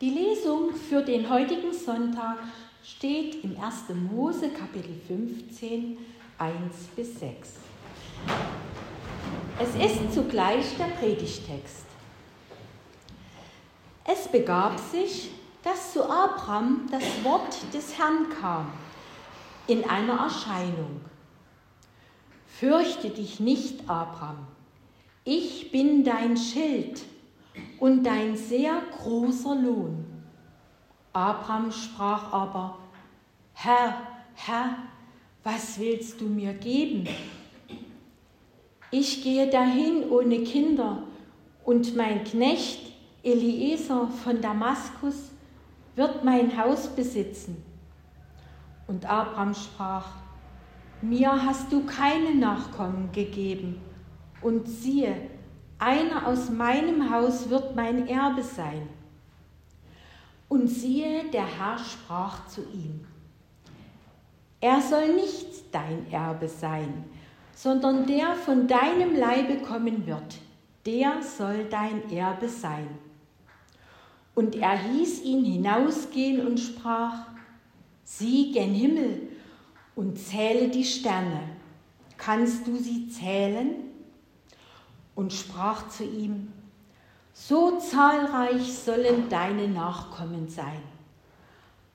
Die Lesung für den heutigen Sonntag steht im 1. Mose Kapitel 15, 1 bis 6. Es ist zugleich der Predigtext. Es begab sich, dass zu Abraham das Wort des Herrn kam in einer Erscheinung. Fürchte dich nicht, Abraham, ich bin dein Schild und dein sehr großer Lohn. Abraham sprach aber, Herr, Herr, was willst du mir geben? Ich gehe dahin ohne Kinder und mein Knecht Eliezer von Damaskus wird mein Haus besitzen. Und Abraham sprach, mir hast du keine Nachkommen gegeben, und siehe, einer aus meinem Haus wird mein Erbe sein. Und siehe, der Herr sprach zu ihm, er soll nicht dein Erbe sein, sondern der von deinem Leibe kommen wird, der soll dein Erbe sein. Und er hieß ihn hinausgehen und sprach, sieh gen Himmel und zähle die Sterne. Kannst du sie zählen? Und sprach zu ihm, so zahlreich sollen deine Nachkommen sein.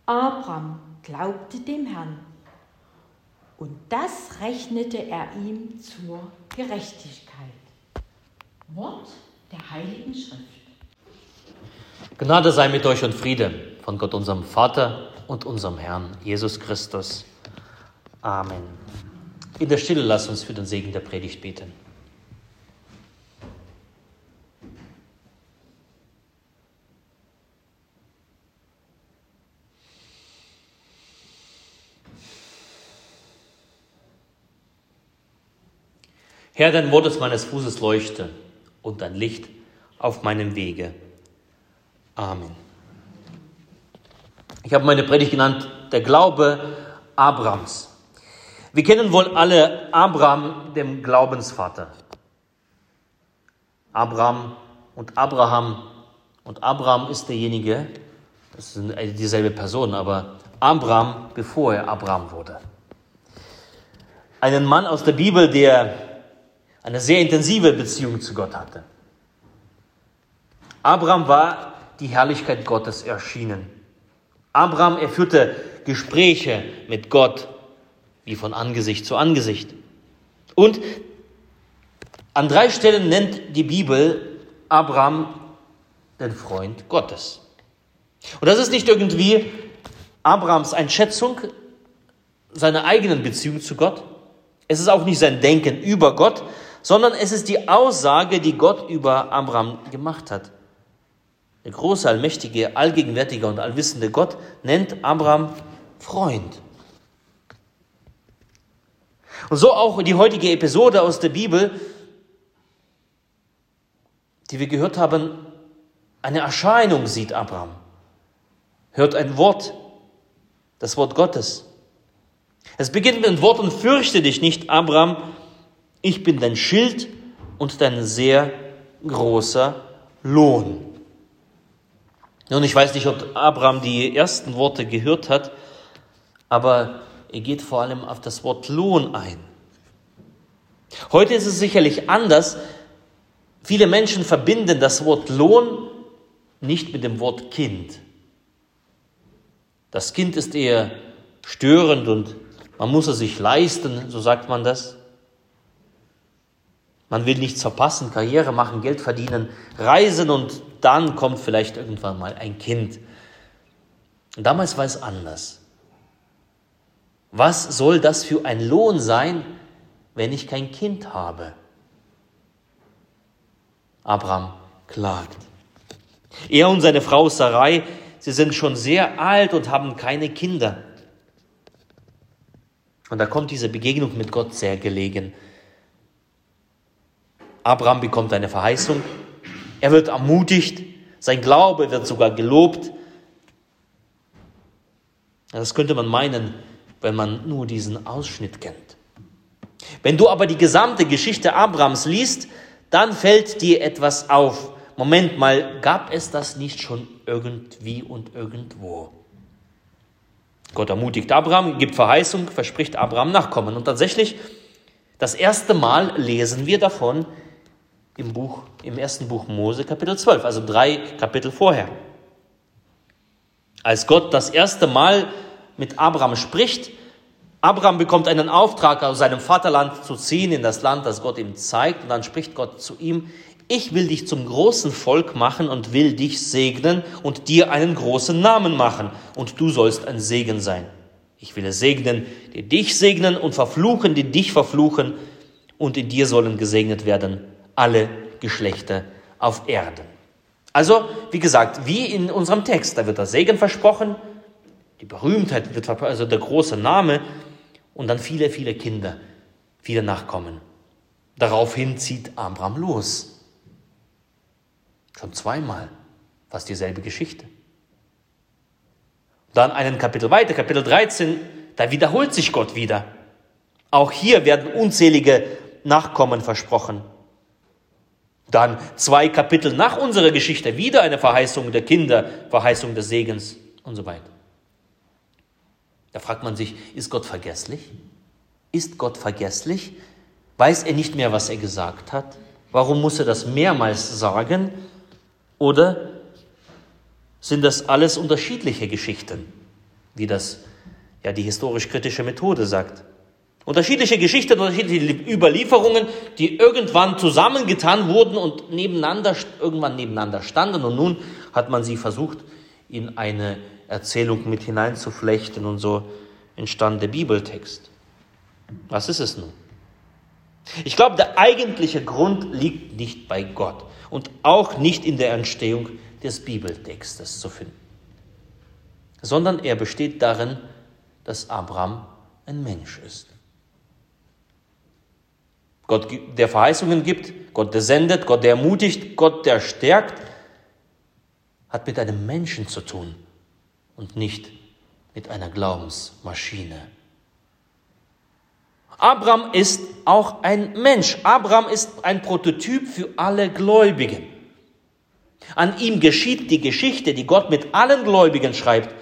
Abraham glaubte dem Herrn und das rechnete er ihm zur Gerechtigkeit. Wort der Heiligen Schrift. Gnade sei mit euch und Friede von Gott, unserem Vater und unserem Herrn Jesus Christus. Amen. In der Stille lasst uns für den Segen der Predigt beten. Herr, dein Wort ist meines Fußes Leuchte und ein Licht auf meinem Wege. Amen. Ich habe meine Predigt genannt, der Glaube Abrams. Wir kennen wohl alle Abraham, dem Glaubensvater. Abraham und Abraham. Und Abraham ist derjenige, das sind dieselbe Person, aber Abraham, bevor er Abraham wurde. Einen Mann aus der Bibel, der eine sehr intensive Beziehung zu Gott hatte. Abraham war die Herrlichkeit Gottes erschienen. Abraham, er führte Gespräche mit Gott wie von Angesicht zu Angesicht. Und an drei Stellen nennt die Bibel Abraham den Freund Gottes. Und das ist nicht irgendwie Abrahams Einschätzung seiner eigenen Beziehung zu Gott. Es ist auch nicht sein Denken über Gott, sondern es ist die Aussage, die Gott über Abraham gemacht hat. Der große, allmächtige, allgegenwärtige und allwissende Gott nennt Abraham Freund. Und so auch die heutige Episode aus der Bibel, die wir gehört haben, eine Erscheinung sieht Abraham, hört ein Wort, das Wort Gottes. Es beginnt mit den Worten, fürchte dich nicht, Abraham, ich bin dein Schild und dein sehr großer Lohn. Nun, ich weiß nicht, ob Abraham die ersten Worte gehört hat, aber er geht vor allem auf das Wort Lohn ein. Heute ist es sicherlich anders. Viele Menschen verbinden das Wort Lohn nicht mit dem Wort Kind. Das Kind ist eher störend und man muss es sich leisten, so sagt man das. Man will nichts verpassen, Karriere machen, Geld verdienen, reisen und dann kommt vielleicht irgendwann mal ein Kind. Und damals war es anders. Was soll das für ein Lohn sein, wenn ich kein Kind habe? Abraham klagt. Er und seine Frau Sarai, sie sind schon sehr alt und haben keine Kinder. Und da kommt diese Begegnung mit Gott sehr gelegen. Abraham bekommt eine Verheißung. Er wird ermutigt. Sein Glaube wird sogar gelobt. Das könnte man meinen, wenn man nur diesen Ausschnitt kennt. Wenn du aber die gesamte Geschichte Abrahams liest, dann fällt dir etwas auf. Moment mal, gab es das nicht schon irgendwie und irgendwo. Gott ermutigt Abraham, gibt Verheißung, verspricht Abraham Nachkommen. Und tatsächlich, das erste Mal lesen wir davon im, Buch, im ersten Buch Mose, Kapitel 12, also drei Kapitel vorher. Als Gott das erste Mal mit Abraham spricht, Abraham bekommt einen Auftrag, aus seinem Vaterland zu ziehen, in das Land, das Gott ihm zeigt, und dann spricht Gott zu ihm, ich will dich zum großen Volk machen und will dich segnen und dir einen großen Namen machen, und du sollst ein Segen sein. Ich will segnen, die dich segnen und verfluchen, die dich verfluchen, und in dir sollen gesegnet werden alle Geschlechter auf Erden. Also, wie gesagt, wie in unserem Text, da wird der Segen versprochen, die Berühmtheit wird also der große Name, und dann viele, viele Kinder, viele Nachkommen. Daraufhin zieht Abraham los. Schon zweimal fast dieselbe Geschichte. Dann einen Kapitel weiter, Kapitel 13, da wiederholt sich Gott wieder. Auch hier werden unzählige Nachkommen versprochen. Dann zwei Kapitel nach unserer Geschichte wieder eine Verheißung der Kinder, Verheißung des Segens und so weiter. Da fragt man sich, ist Gott vergesslich? Ist Gott vergesslich? Weiß er nicht mehr, was er gesagt hat? Warum muss er das mehrmals sagen? Oder sind das alles unterschiedliche Geschichten, wie das ja die historisch-kritische Methode sagt? Unterschiedliche Geschichten, unterschiedliche Überlieferungen, die irgendwann zusammengetan wurden und nebeneinander, irgendwann nebeneinander standen und nun hat man sie versucht, in eine Erzählung mit hineinzuflechten und so entstand der Bibeltext. Was ist es nun? Ich glaube, der eigentliche Grund liegt nicht bei Gott und auch nicht in der Entstehung des Bibeltextes zu finden, sondern er besteht darin, dass Abraham ein Mensch ist. Gott, der Verheißungen gibt, Gott, der sendet, Gott, der ermutigt, Gott, der stärkt, hat mit einem Menschen zu tun und nicht mit einer Glaubensmaschine. Abraham ist auch ein Mensch. Abraham ist ein Prototyp für alle Gläubigen. An ihm geschieht die Geschichte, die Gott mit allen Gläubigen schreibt.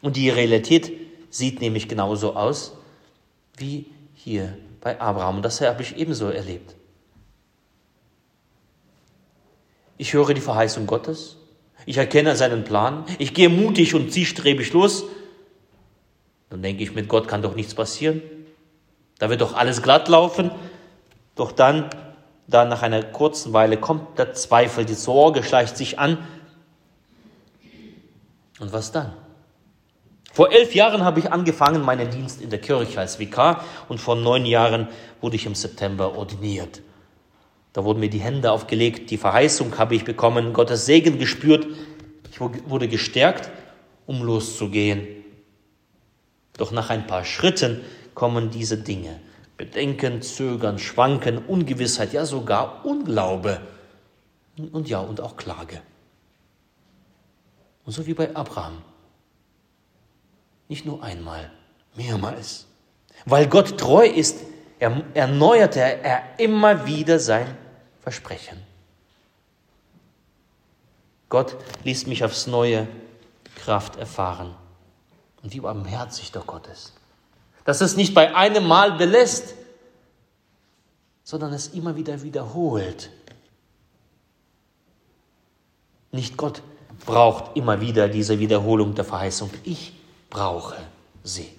Und die Realität sieht nämlich genauso aus wie hier bei Abraham. Und das habe ich ebenso erlebt. Ich höre die Verheißung Gottes. Ich erkenne seinen Plan. Ich gehe mutig und zielstrebig los. Dann denke ich, mit Gott kann doch nichts passieren. Da wird doch alles glatt laufen. Doch dann, dann nach einer kurzen Weile kommt der Zweifel, die Sorge schleicht sich an. Und was dann? Vor elf Jahren habe ich angefangen meinen Dienst in der Kirche als Vikar und vor neun Jahren wurde ich im September ordiniert. Da wurden mir die Hände aufgelegt, die Verheißung habe ich bekommen, Gottes Segen gespürt. Ich wurde gestärkt, um loszugehen. Doch nach ein paar Schritten kommen diese Dinge. Bedenken, Zögern, Schwanken, Ungewissheit, ja sogar Unglaube. Und ja, und auch Klage. Und so wie bei Abraham. Nicht nur einmal, mehrmals. Weil Gott treu ist, erneuerte er immer wieder sein Versprechen. Gott ließ mich aufs neue Kraft erfahren. Und wie barmherzig doch Gott ist. Dass es nicht bei einem Mal belässt, sondern es immer wieder wiederholt. Nicht Gott braucht immer wieder diese Wiederholung der Verheißung. Ich brauche sie.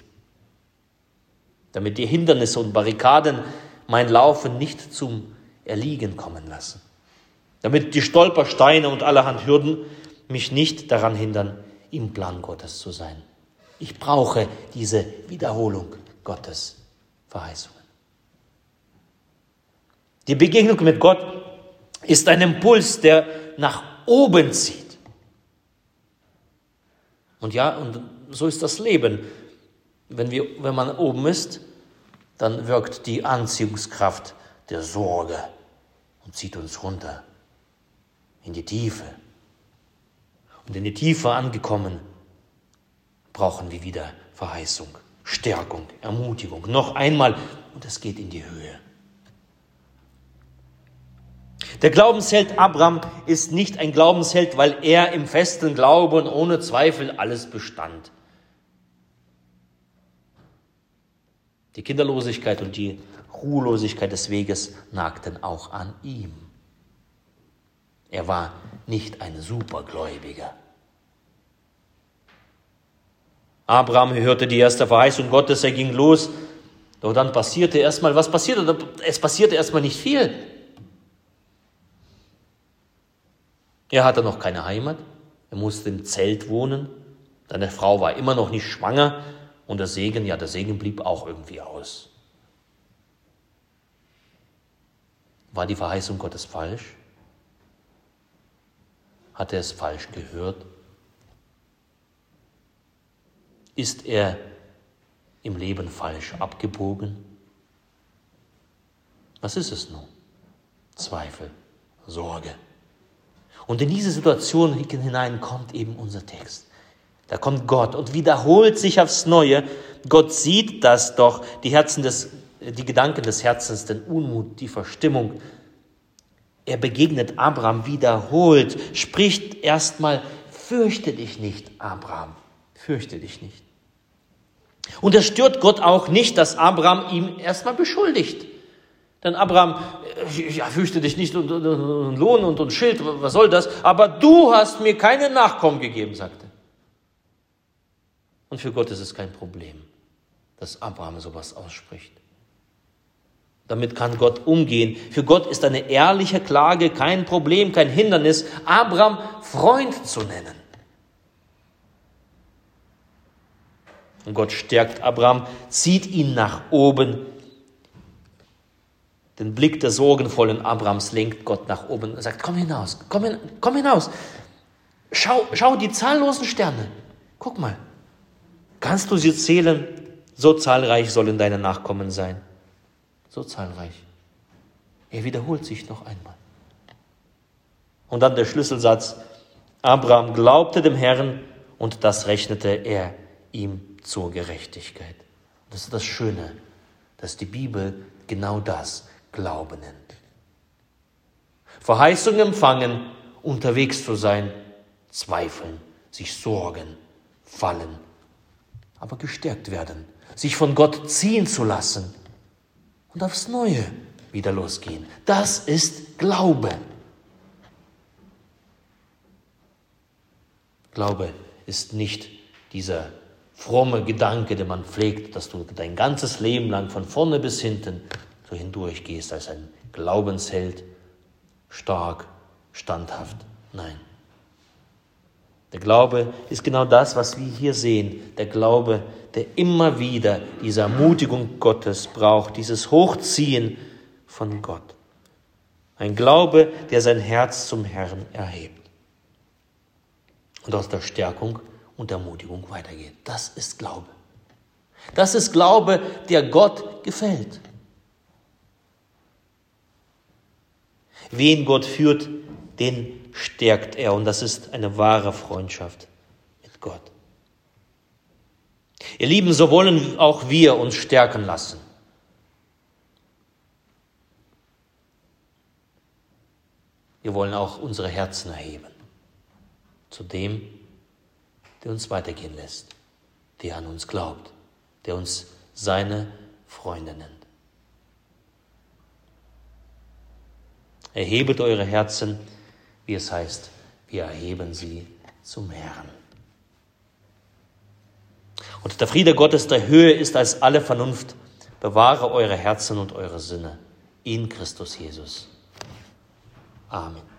Damit die Hindernisse und Barrikaden mein Laufen nicht zum Erliegen kommen lassen. Damit die Stolpersteine und allerhand Hürden mich nicht daran hindern, im Plan Gottes zu sein. Ich brauche diese Wiederholung Gottes Verheißungen. Die Begegnung mit Gott ist ein Impuls, der nach oben zieht. Und ja, und so ist das Leben. Wenn, wir, wenn man oben ist, dann wirkt die Anziehungskraft der Sorge und zieht uns runter in die Tiefe. Und in die Tiefe angekommen, brauchen wir wieder Verheißung, Stärkung, Ermutigung. Noch einmal, und es geht in die Höhe. Der Glaubensheld Abraham ist nicht ein Glaubensheld, weil er im festen Glauben ohne Zweifel alles bestand. Die Kinderlosigkeit und die Ruhelosigkeit des Weges nagten auch an ihm. Er war nicht ein Supergläubiger. Abraham hörte die erste Verheißung Gottes, er ging los. Doch dann passierte erstmal, was passierte? Es passierte erstmal nicht viel. Er hatte noch keine Heimat, er musste im Zelt wohnen, seine Frau war immer noch nicht schwanger und der Segen, ja, der Segen blieb auch irgendwie aus. War die Verheißung Gottes falsch? Hat er es falsch gehört? Ist er im Leben falsch abgebogen? Was ist es nun? Zweifel, Sorge. Und in diese Situation hinein kommt eben unser Text. Da kommt Gott und wiederholt sich aufs Neue. Gott sieht das doch, die Herzen des, die Gedanken des Herzens, den Unmut, die Verstimmung. Er begegnet Abraham wiederholt, spricht erstmal, fürchte dich nicht, Abraham, fürchte dich nicht. Und es stört Gott auch nicht, dass Abraham ihm erstmal beschuldigt. Denn Abraham, äh, ja, fürchte dich nicht und, und, und Lohn und, und Schild, was soll das? Aber du hast mir keine Nachkommen gegeben, sagte. Und für Gott ist es kein Problem, dass Abraham sowas ausspricht. Damit kann Gott umgehen. Für Gott ist eine ehrliche Klage kein Problem, kein Hindernis, Abraham Freund zu nennen. Und Gott stärkt Abraham, zieht ihn nach oben. Den Blick der sorgenvollen Abrahams lenkt Gott nach oben und sagt, komm hinaus, komm, hin, komm hinaus. Schau, schau die zahllosen Sterne. Guck mal. Kannst du sie zählen? So zahlreich sollen deine Nachkommen sein. So zahlreich. Er wiederholt sich noch einmal. Und dann der Schlüsselsatz. Abraham glaubte dem Herrn und das rechnete er ihm zur Gerechtigkeit. Das ist das Schöne, dass die Bibel genau das Glauben nennt. Verheißung empfangen, unterwegs zu sein, zweifeln, sich sorgen, fallen, aber gestärkt werden, sich von Gott ziehen zu lassen und aufs Neue wieder losgehen. Das ist Glaube. Glaube ist nicht dieser fromme Gedanke, den man pflegt, dass du dein ganzes Leben lang von vorne bis hinten so hindurch gehst als ein Glaubensheld, stark, standhaft. Nein. Der Glaube ist genau das, was wir hier sehen. Der Glaube, der immer wieder diese Ermutigung Gottes braucht, dieses Hochziehen von Gott. Ein Glaube, der sein Herz zum Herrn erhebt. Und aus der Stärkung und Ermutigung weitergeht. Das ist Glaube. Das ist Glaube, der Gott gefällt. Wen Gott führt, den stärkt er und das ist eine wahre Freundschaft mit Gott. Ihr Lieben, so wollen auch wir uns stärken lassen. Wir wollen auch unsere Herzen erheben zu dem, der uns weitergehen lässt, der an uns glaubt, der uns seine Freunde nennt. Erhebet eure Herzen, wie es heißt, wir erheben sie zum Herrn. Und der Friede Gottes, der Höhe ist als alle Vernunft, bewahre eure Herzen und eure Sinne in Christus Jesus. Amen.